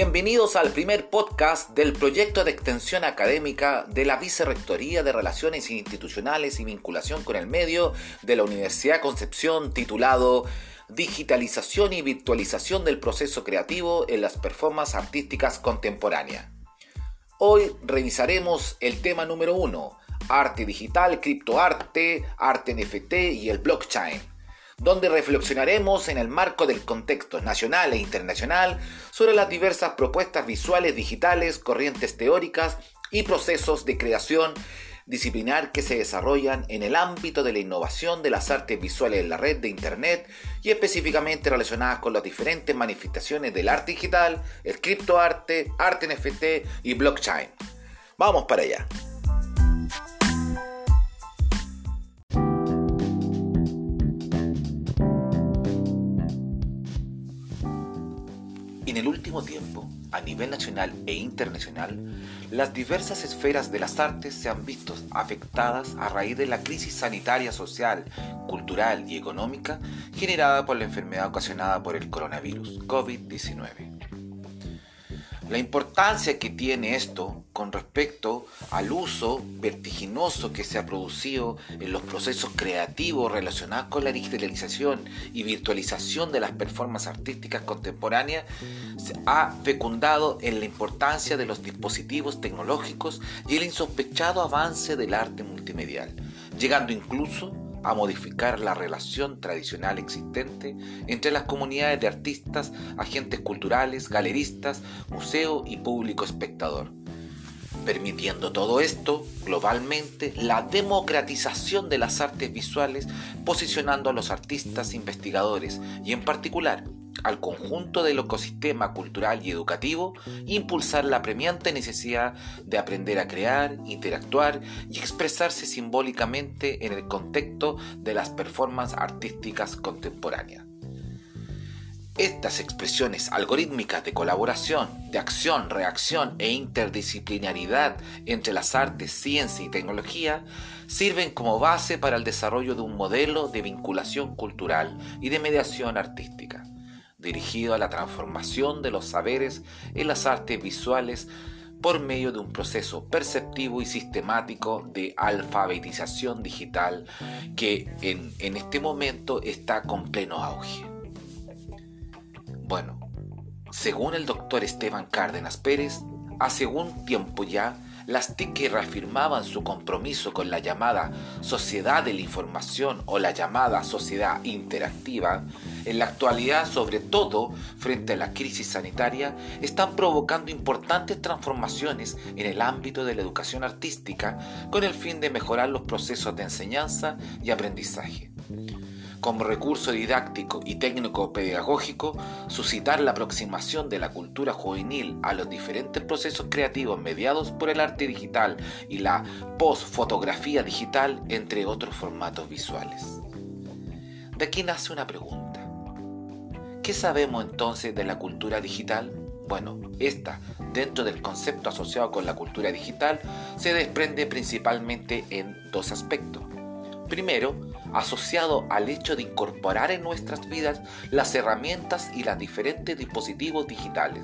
Bienvenidos al primer podcast del proyecto de extensión académica de la Vicerrectoría de Relaciones Institucionales y Vinculación con el Medio de la Universidad Concepción titulado Digitalización y Virtualización del Proceso Creativo en las Performances Artísticas Contemporáneas. Hoy revisaremos el tema número uno, arte digital, criptoarte, arte NFT y el blockchain donde reflexionaremos en el marco del contexto nacional e internacional sobre las diversas propuestas visuales digitales, corrientes teóricas y procesos de creación disciplinar que se desarrollan en el ámbito de la innovación de las artes visuales en la red de Internet y específicamente relacionadas con las diferentes manifestaciones del arte digital, el criptoarte, arte NFT y blockchain. Vamos para allá. Último tiempo, a nivel nacional e internacional, las diversas esferas de las artes se han visto afectadas a raíz de la crisis sanitaria, social, cultural y económica generada por la enfermedad ocasionada por el coronavirus COVID-19. La importancia que tiene esto con respecto al uso vertiginoso que se ha producido en los procesos creativos relacionados con la digitalización y virtualización de las performances artísticas contemporáneas se ha fecundado en la importancia de los dispositivos tecnológicos y el insospechado avance del arte multimedial, llegando incluso a modificar la relación tradicional existente entre las comunidades de artistas, agentes culturales, galeristas, museo y público espectador. Permitiendo todo esto, globalmente, la democratización de las artes visuales, posicionando a los artistas investigadores y en particular al conjunto del ecosistema cultural y educativo, impulsar la premiante necesidad de aprender a crear, interactuar y expresarse simbólicamente en el contexto de las performances artísticas contemporáneas. Estas expresiones algorítmicas de colaboración, de acción, reacción e interdisciplinaridad entre las artes, ciencia y tecnología sirven como base para el desarrollo de un modelo de vinculación cultural y de mediación artística dirigido a la transformación de los saberes en las artes visuales por medio de un proceso perceptivo y sistemático de alfabetización digital que en, este momento está con pleno auge. Bueno, según el doctor Esteban Cárdenas Pérez, hace un tiempo ya las TIC reafirmaban su compromiso con la llamada sociedad de la información o la llamada sociedad interactiva, en la actualidad, sobre todo frente a la crisis sanitaria, están provocando importantes transformaciones en el ámbito de la educación artística con el fin de mejorar los procesos de enseñanza y aprendizaje como recurso didáctico y técnico-pedagógico, suscitar la aproximación de la cultura juvenil a los diferentes procesos creativos mediados por el arte digital y la postfotografía digital, entre otros formatos visuales. De aquí nace una pregunta. ¿Qué sabemos entonces de la cultura digital? Bueno, esta, dentro del concepto asociado con la cultura digital, se desprende principalmente en dos aspectos. Primero, asociado al hecho de incorporar en nuestras vidas las herramientas y los diferentes dispositivos digitales.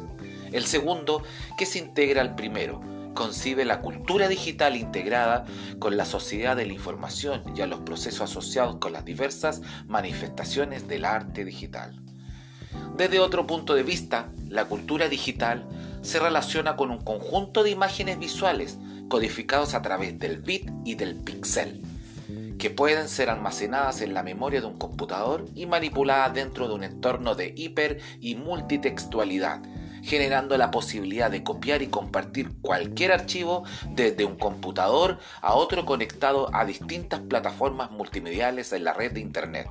El segundo, que se integra al primero, concibe la cultura digital integrada con la sociedad de la información y a los procesos asociados con las diversas manifestaciones del arte digital. Desde otro punto de vista, la cultura digital se relaciona con un conjunto de imágenes visuales codificados a través del bit y del pixel que pueden ser almacenadas en la memoria de un computador y manipuladas dentro de un entorno de hiper y multitextualidad, generando la posibilidad de copiar y compartir cualquier archivo desde un computador a otro conectado a distintas plataformas multimediales en la red de Internet,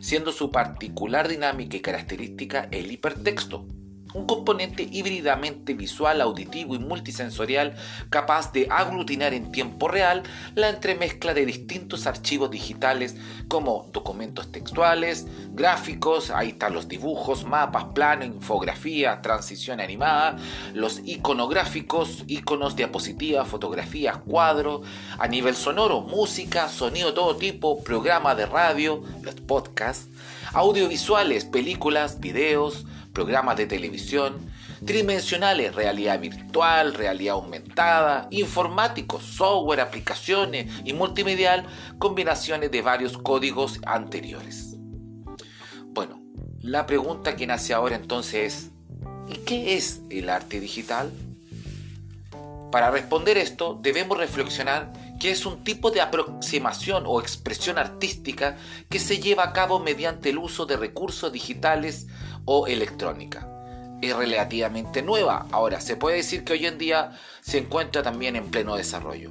siendo su particular dinámica y característica el hipertexto un componente híbridamente visual, auditivo y multisensorial capaz de aglutinar en tiempo real la entremezcla de distintos archivos digitales como documentos textuales, gráficos, ahí están los dibujos, mapas, plano, infografía, transición animada, los iconográficos, iconos, diapositivas, fotografías, cuadros, a nivel sonoro, música, sonido de todo tipo, programa de radio, los podcasts, audiovisuales, películas, videos, programas de televisión, tridimensionales, realidad virtual, realidad aumentada, informáticos, software, aplicaciones y multimedial, combinaciones de varios códigos anteriores. Bueno, la pregunta que nace ahora entonces es, ¿y qué es el arte digital? Para responder esto debemos reflexionar que es un tipo de aproximación o expresión artística que se lleva a cabo mediante el uso de recursos digitales o electrónica. Es relativamente nueva, ahora se puede decir que hoy en día se encuentra también en pleno desarrollo.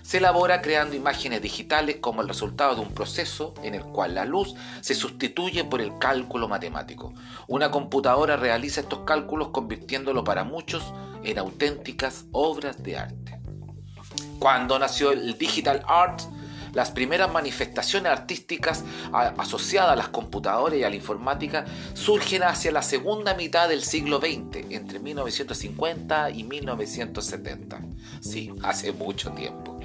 Se elabora creando imágenes digitales como el resultado de un proceso en el cual la luz se sustituye por el cálculo matemático. Una computadora realiza estos cálculos convirtiéndolo para muchos en auténticas obras de arte. Cuando nació el digital art, las primeras manifestaciones artísticas asociadas a las computadoras y a la informática surgen hacia la segunda mitad del siglo XX, entre 1950 y 1970. Sí, hace mucho tiempo.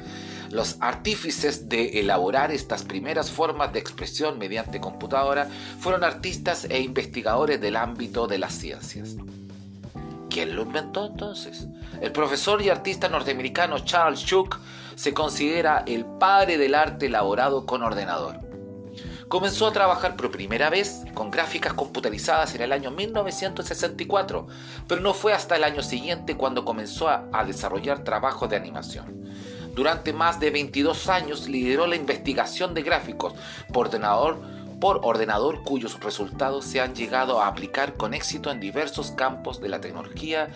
Los artífices de elaborar estas primeras formas de expresión mediante computadora fueron artistas e investigadores del ámbito de las ciencias. ¿Quién lo inventó entonces? El profesor y artista norteamericano Charles Schuck se considera el padre del arte elaborado con ordenador. Comenzó a trabajar por primera vez con gráficas computarizadas en el año 1964, pero no fue hasta el año siguiente cuando comenzó a, a desarrollar trabajos de animación. Durante más de 22 años lideró la investigación de gráficos por ordenador por ordenador cuyos resultados se han llegado a aplicar con éxito en diversos campos de la tecnología,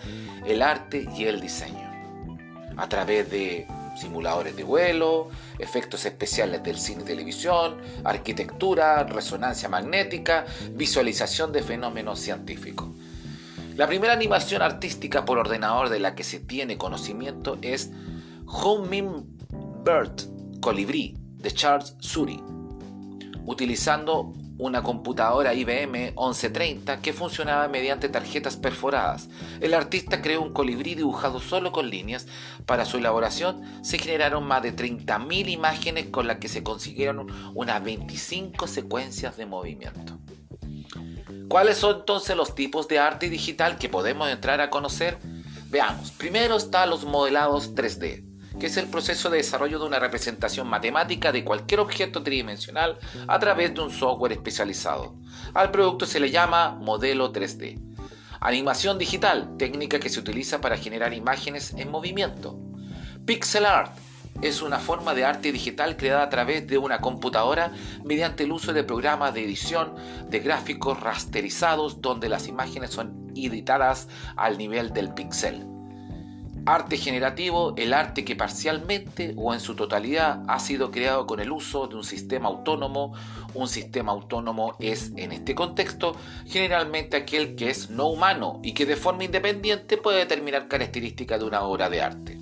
el arte y el diseño. A través de simuladores de vuelo, efectos especiales del cine y televisión, arquitectura, resonancia magnética, visualización de fenómenos científicos. La primera animación artística por ordenador de la que se tiene conocimiento es Hummingbird, Colibrí, de Charles Suri, utilizando una computadora IBM 1130 que funcionaba mediante tarjetas perforadas. El artista creó un colibrí dibujado solo con líneas. Para su elaboración se generaron más de 30.000 imágenes con las que se consiguieron unas 25 secuencias de movimiento. ¿Cuáles son entonces los tipos de arte digital que podemos entrar a conocer? Veamos, primero están los modelados 3D que es el proceso de desarrollo de una representación matemática de cualquier objeto tridimensional a través de un software especializado. Al producto se le llama modelo 3D. Animación digital, técnica que se utiliza para generar imágenes en movimiento. Pixel art es una forma de arte digital creada a través de una computadora mediante el uso de programas de edición de gráficos rasterizados donde las imágenes son editadas al nivel del pixel. Arte generativo, el arte que parcialmente o en su totalidad ha sido creado con el uso de un sistema autónomo. Un sistema autónomo es, en este contexto, generalmente aquel que es no humano y que de forma independiente puede determinar características de una obra de arte.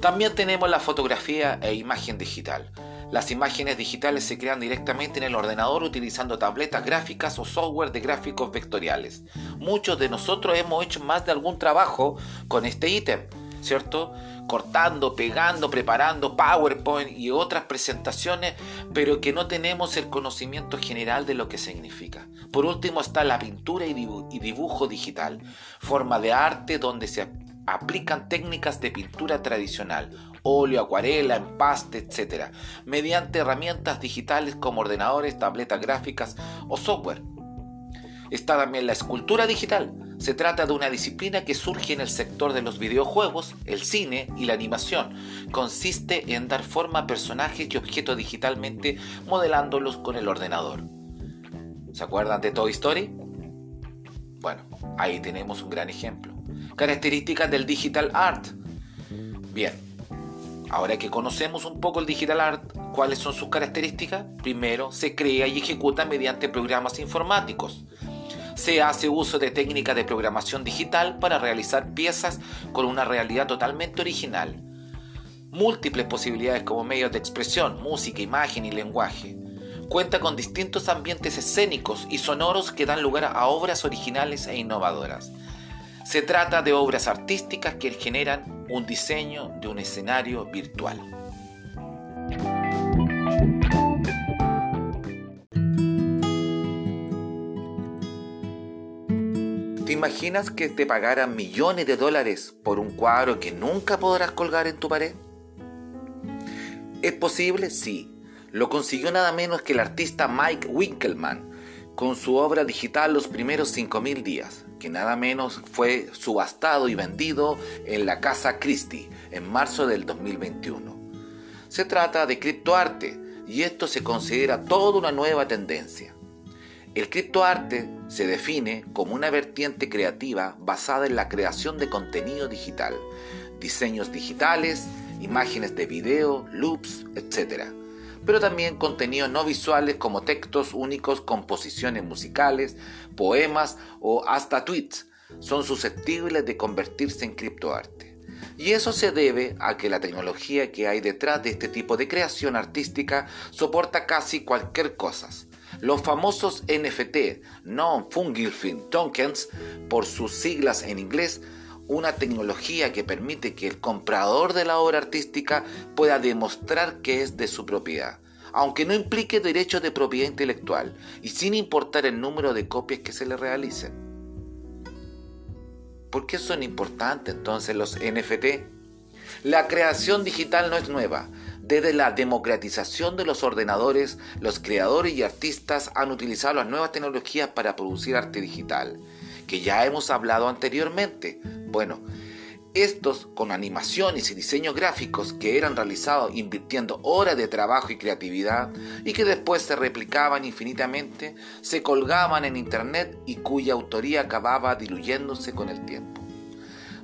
También tenemos la fotografía e imagen digital. Las imágenes digitales se crean directamente en el ordenador utilizando tabletas gráficas o software de gráficos vectoriales. Muchos de nosotros hemos hecho más de algún trabajo con este ítem, ¿cierto? Cortando, pegando, preparando PowerPoint y otras presentaciones, pero que no tenemos el conocimiento general de lo que significa. Por último está la pintura y dibujo digital, forma de arte donde se aplican técnicas de pintura tradicional, óleo, acuarela, empaste, etc., mediante herramientas digitales como ordenadores, tabletas gráficas o software. Está también la escultura digital. Se trata de una disciplina que surge en el sector de los videojuegos, el cine y la animación. Consiste en dar forma a personajes y objetos digitalmente modelándolos con el ordenador. ¿Se acuerdan de Toy Story? Bueno, ahí tenemos un gran ejemplo. Características del digital art. Bien, ahora que conocemos un poco el digital art, ¿cuáles son sus características? Primero, se crea y ejecuta mediante programas informáticos. Se hace uso de técnicas de programación digital para realizar piezas con una realidad totalmente original. Múltiples posibilidades como medios de expresión, música, imagen y lenguaje. Cuenta con distintos ambientes escénicos y sonoros que dan lugar a obras originales e innovadoras. Se trata de obras artísticas que generan un diseño de un escenario virtual. imaginas que te pagaran millones de dólares por un cuadro que nunca podrás colgar en tu pared? ¿Es posible? Sí. Lo consiguió nada menos que el artista Mike Winkelmann con su obra digital Los primeros 5.000 días, que nada menos fue subastado y vendido en la Casa Christie en marzo del 2021. Se trata de criptoarte y esto se considera toda una nueva tendencia. El criptoarte se define como una vertiente creativa basada en la creación de contenido digital, diseños digitales, imágenes de video, loops, etc. Pero también contenidos no visuales como textos únicos, composiciones musicales, poemas o hasta tweets son susceptibles de convertirse en criptoarte. Y eso se debe a que la tecnología que hay detrás de este tipo de creación artística soporta casi cualquier cosa. Los famosos NFT, Non-Fungible Tokens, por sus siglas en inglés, una tecnología que permite que el comprador de la obra artística pueda demostrar que es de su propiedad, aunque no implique derechos de propiedad intelectual y sin importar el número de copias que se le realicen. ¿Por qué son importantes entonces los NFT? La creación digital no es nueva. Desde la democratización de los ordenadores, los creadores y artistas han utilizado las nuevas tecnologías para producir arte digital, que ya hemos hablado anteriormente, bueno, estos con animaciones y diseños gráficos que eran realizados invirtiendo horas de trabajo y creatividad y que después se replicaban infinitamente, se colgaban en internet y cuya autoría acababa diluyéndose con el tiempo.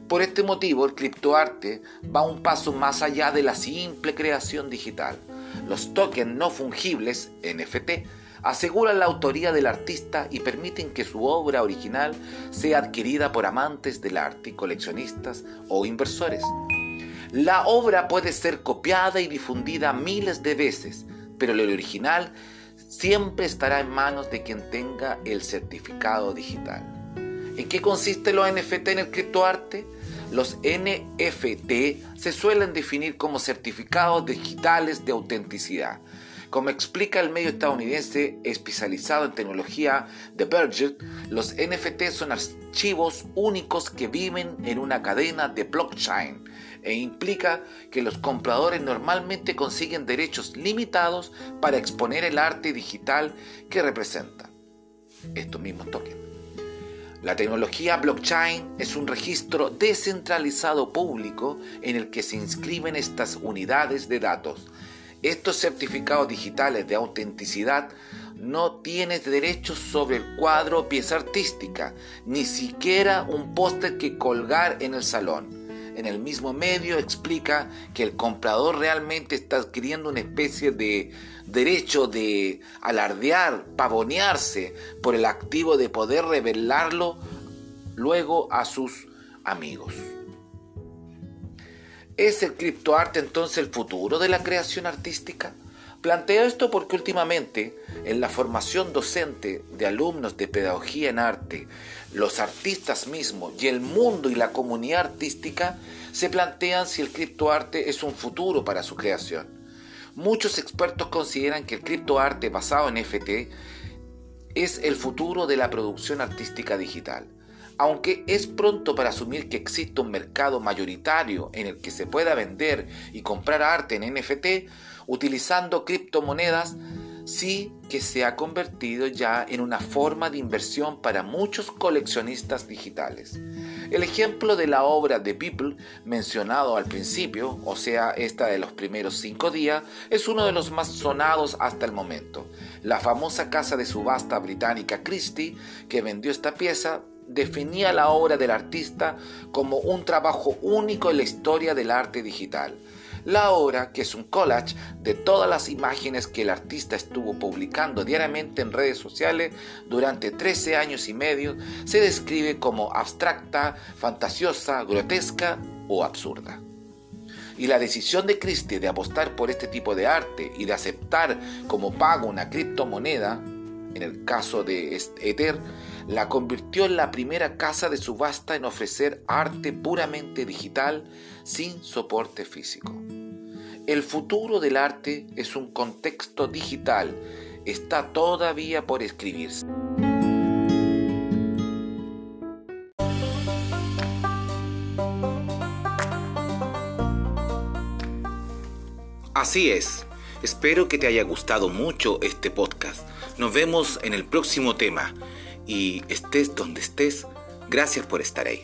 Por este motivo, el criptoarte va un paso más allá de la simple creación digital. Los tokens no fungibles, NFT, aseguran la autoría del artista y permiten que su obra original sea adquirida por amantes del arte, coleccionistas o inversores. La obra puede ser copiada y difundida miles de veces, pero el original siempre estará en manos de quien tenga el certificado digital. ¿En qué consiste los NFT en el criptoarte? Los NFT se suelen definir como certificados digitales de autenticidad como explica el medio estadounidense especializado en tecnología The Verge, los NFT son archivos únicos que viven en una cadena de blockchain e implica que los compradores normalmente consiguen derechos limitados para exponer el arte digital que representan estos mismos tokens. La tecnología blockchain es un registro descentralizado público en el que se inscriben estas unidades de datos estos certificados digitales de autenticidad no tienen derechos sobre el cuadro o pieza artística, ni siquiera un póster que colgar en el salón. En el mismo medio explica que el comprador realmente está adquiriendo una especie de derecho de alardear, pavonearse por el activo de poder revelarlo luego a sus amigos. ¿Es el criptoarte entonces el futuro de la creación artística? Planteo esto porque últimamente en la formación docente de alumnos de pedagogía en arte, los artistas mismos y el mundo y la comunidad artística se plantean si el criptoarte es un futuro para su creación. Muchos expertos consideran que el criptoarte basado en FT es el futuro de la producción artística digital. Aunque es pronto para asumir que existe un mercado mayoritario en el que se pueda vender y comprar arte en NFT utilizando criptomonedas, sí que se ha convertido ya en una forma de inversión para muchos coleccionistas digitales. El ejemplo de la obra de People mencionado al principio, o sea, esta de los primeros cinco días, es uno de los más sonados hasta el momento. La famosa casa de subasta británica Christie, que vendió esta pieza, definía la obra del artista como un trabajo único en la historia del arte digital. La obra, que es un collage de todas las imágenes que el artista estuvo publicando diariamente en redes sociales durante 13 años y medio, se describe como abstracta, fantasiosa, grotesca o absurda. Y la decisión de Christie de apostar por este tipo de arte y de aceptar como pago una criptomoneda, en el caso de Ether, la convirtió en la primera casa de subasta en ofrecer arte puramente digital sin soporte físico. El futuro del arte es un contexto digital, está todavía por escribirse. Así es, espero que te haya gustado mucho este podcast. Nos vemos en el próximo tema. Y estés donde estés, gracias por estar ahí.